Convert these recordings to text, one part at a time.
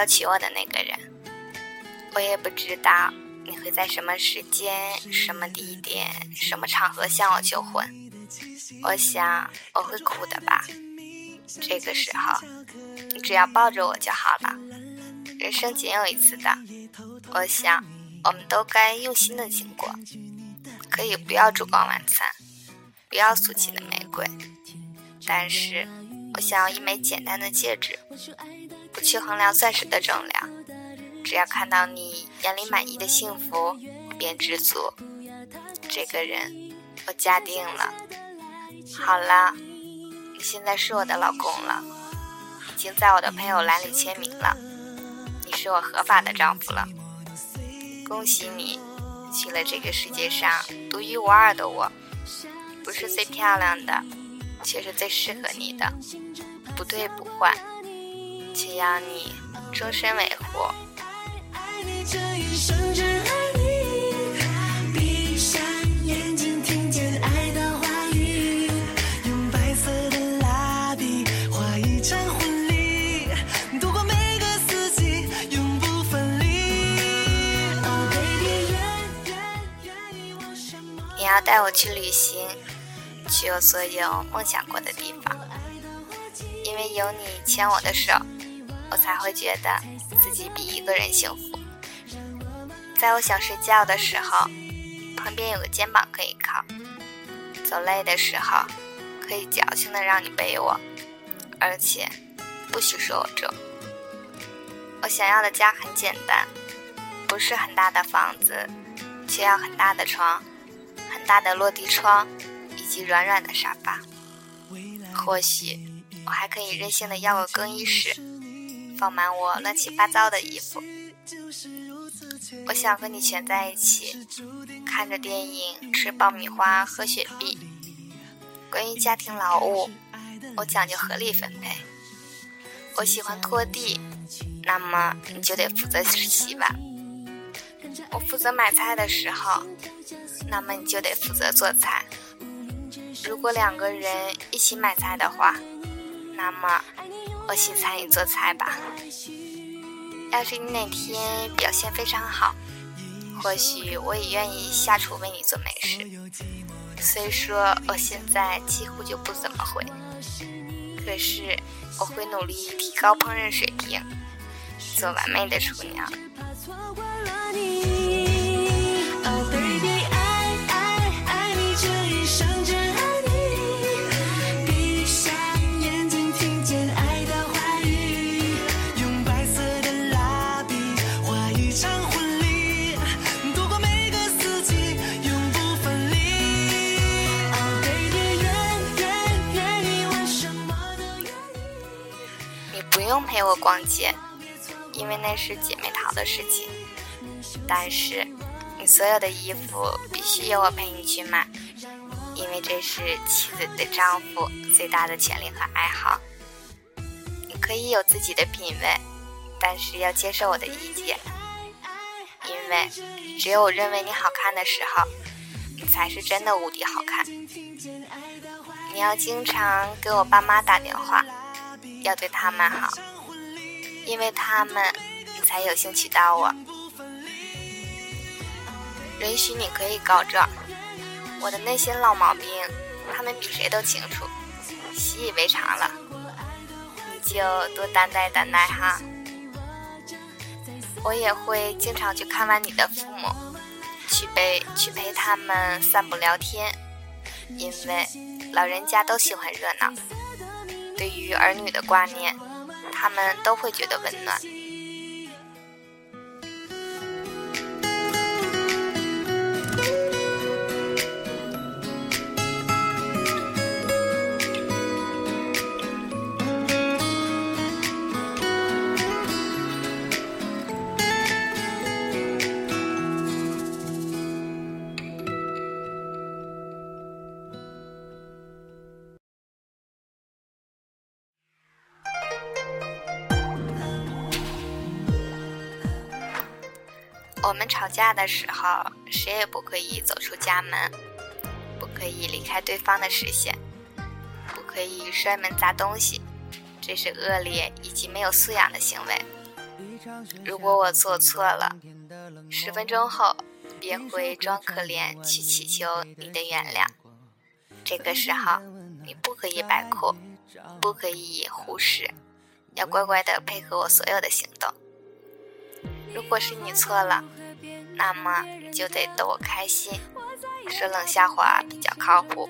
要娶我的那个人。我也不知道你会在什么时间、什么地点、什么场合向我求婚。我想我会哭的吧。这个时候，你只要抱着我就好了。人生仅有一次的，我想我们都该用心的经过。可以不要烛光晚餐，不要俗气的玫瑰，但是我想要一枚简单的戒指。不去衡量钻石的重量，只要看到你眼里满意的幸福，便知足。这个人，我嫁定了。好了，你现在是我的老公了，已经在我的朋友栏里签名了。你是我合法的丈夫了，恭喜你，娶了这个世界上独一无二的我。不是最漂亮的，却是最适合你的，不退不换。且要你终身维护。你要带我去旅行，去我所有梦想过的地方，因为有你牵我的手。我才会觉得自己比一个人幸福。在我想睡觉的时候，旁边有个肩膀可以靠；走累的时候，可以矫情的让你背我，而且不许说我重。我想要的家很简单，不是很大的房子，却要很大的床、很大的落地窗以及软软的沙发。或许我还可以任性的要个更衣室。放满我乱七八糟的衣服，我想和你蜷在一起，看着电影，吃爆米花，喝雪碧。关于家庭劳务，我讲究合理分配。我喜欢拖地，那么你就得负责洗碗。我负责买菜的时候，那么你就得负责做菜。如果两个人一起买菜的话，那么。我洗菜，你做菜吧。要是你哪天表现非常好，或许我也愿意下厨为你做美食。虽说我现在几乎就不怎么会，可是我会努力提高烹饪水平，做完美的厨娘。不用陪我逛街，因为那是姐妹淘的事情。但是，你所有的衣服必须由我陪你去买，因为这是妻子对丈夫最大的权利和爱好。你可以有自己的品味，但是要接受我的意见，因为只有我认为你好看的时候，你才是真的无敌好看。你要经常给我爸妈打电话。要对他们好，因为他们，你才有幸娶到我。允许你可以告状，我的那些老毛病，他们比谁都清楚，习以为常了。你就多担待担待哈。我也会经常去看望你的父母，去陪去陪他们散步聊天，因为老人家都喜欢热闹。对于儿女的挂念，他们都会觉得温暖。我们吵架的时候，谁也不可以走出家门，不可以离开对方的视线，不可以摔门砸东西，这是恶劣以及没有素养的行为。如果我做错了，十分钟后便会装可怜去祈求你的原谅。这个时候，你不可以摆酷，不可以忽视，要乖乖的配合我所有的行动。如果是你错了，那么你就得逗我开心。说冷笑话比较靠谱，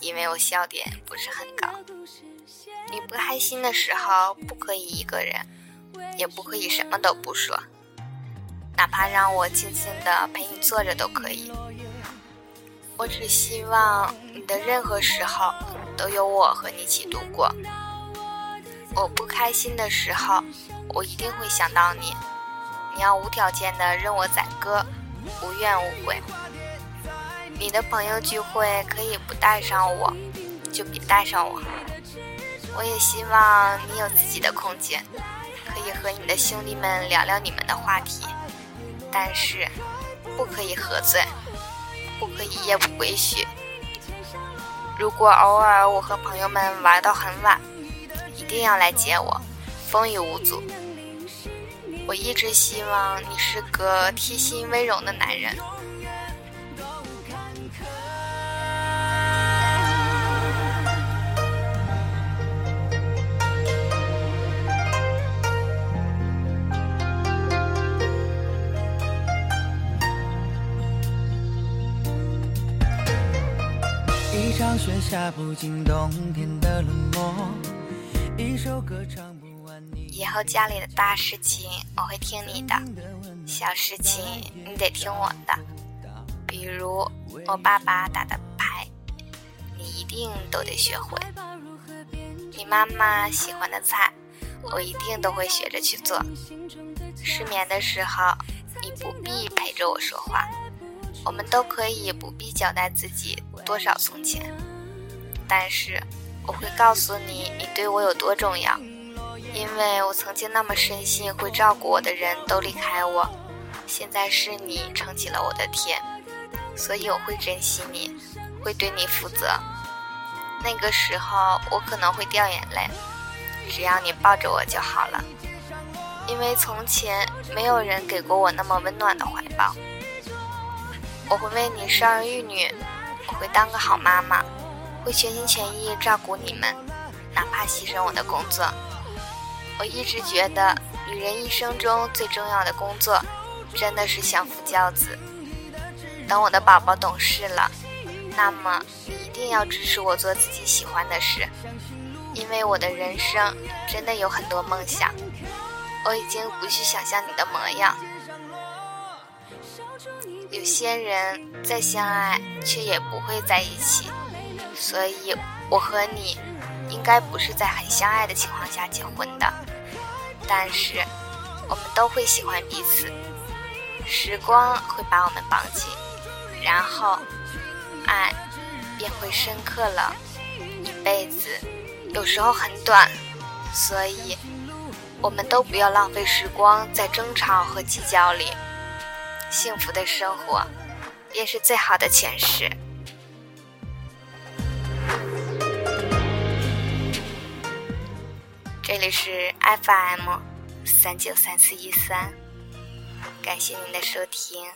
因为我笑点不是很高。你不开心的时候，不可以一个人，也不可以什么都不说，哪怕让我静静的陪你坐着都可以。我只希望你的任何时候都有我和你一起度过。我不开心的时候，我一定会想到你。你要无条件的任我宰割，无怨无悔。你的朋友聚会可以不带上我，就别带上我。我也希望你有自己的空间，可以和你的兄弟们聊聊你们的话题，但是不可以喝醉。不可以夜不归宿。如果偶尔我和朋友们玩到很晚，一定要来接我，风雨无阻。我一直希望你是个贴心温柔的男人。一场雪下不尽冬天的冷漠，一首歌唱不以后家里的大事情我会听你的，小事情你得听我的。比如我爸爸打的牌，你一定都得学会。你妈妈喜欢的菜，我一定都会学着去做。失眠的时候，你不必陪着我说话，我们都可以不必交代自己多少从前。但是，我会告诉你，你对我有多重要，因为我曾经那么深信会照顾我的人都离开我，现在是你撑起了我的天，所以我会珍惜你，会对你负责。那个时候我可能会掉眼泪，只要你抱着我就好了，因为从前没有人给过我那么温暖的怀抱。我会为你生儿育女，我会当个好妈妈。会全心全意照顾你们，哪怕牺牲我的工作。我一直觉得，女人一生中最重要的工作，真的是相夫教子。等我的宝宝懂事了，那么你一定要支持我做自己喜欢的事，因为我的人生真的有很多梦想。我已经不去想象你的模样。有些人再相爱，却也不会在一起。所以，我和你应该不是在很相爱的情况下结婚的，但是我们都会喜欢彼此，时光会把我们绑紧，然后爱便会深刻了。一辈子有时候很短，所以我们都不要浪费时光在争吵和计较里，幸福的生活便是最好的诠释。这里是 FM 三九三四一三，感谢您的收听。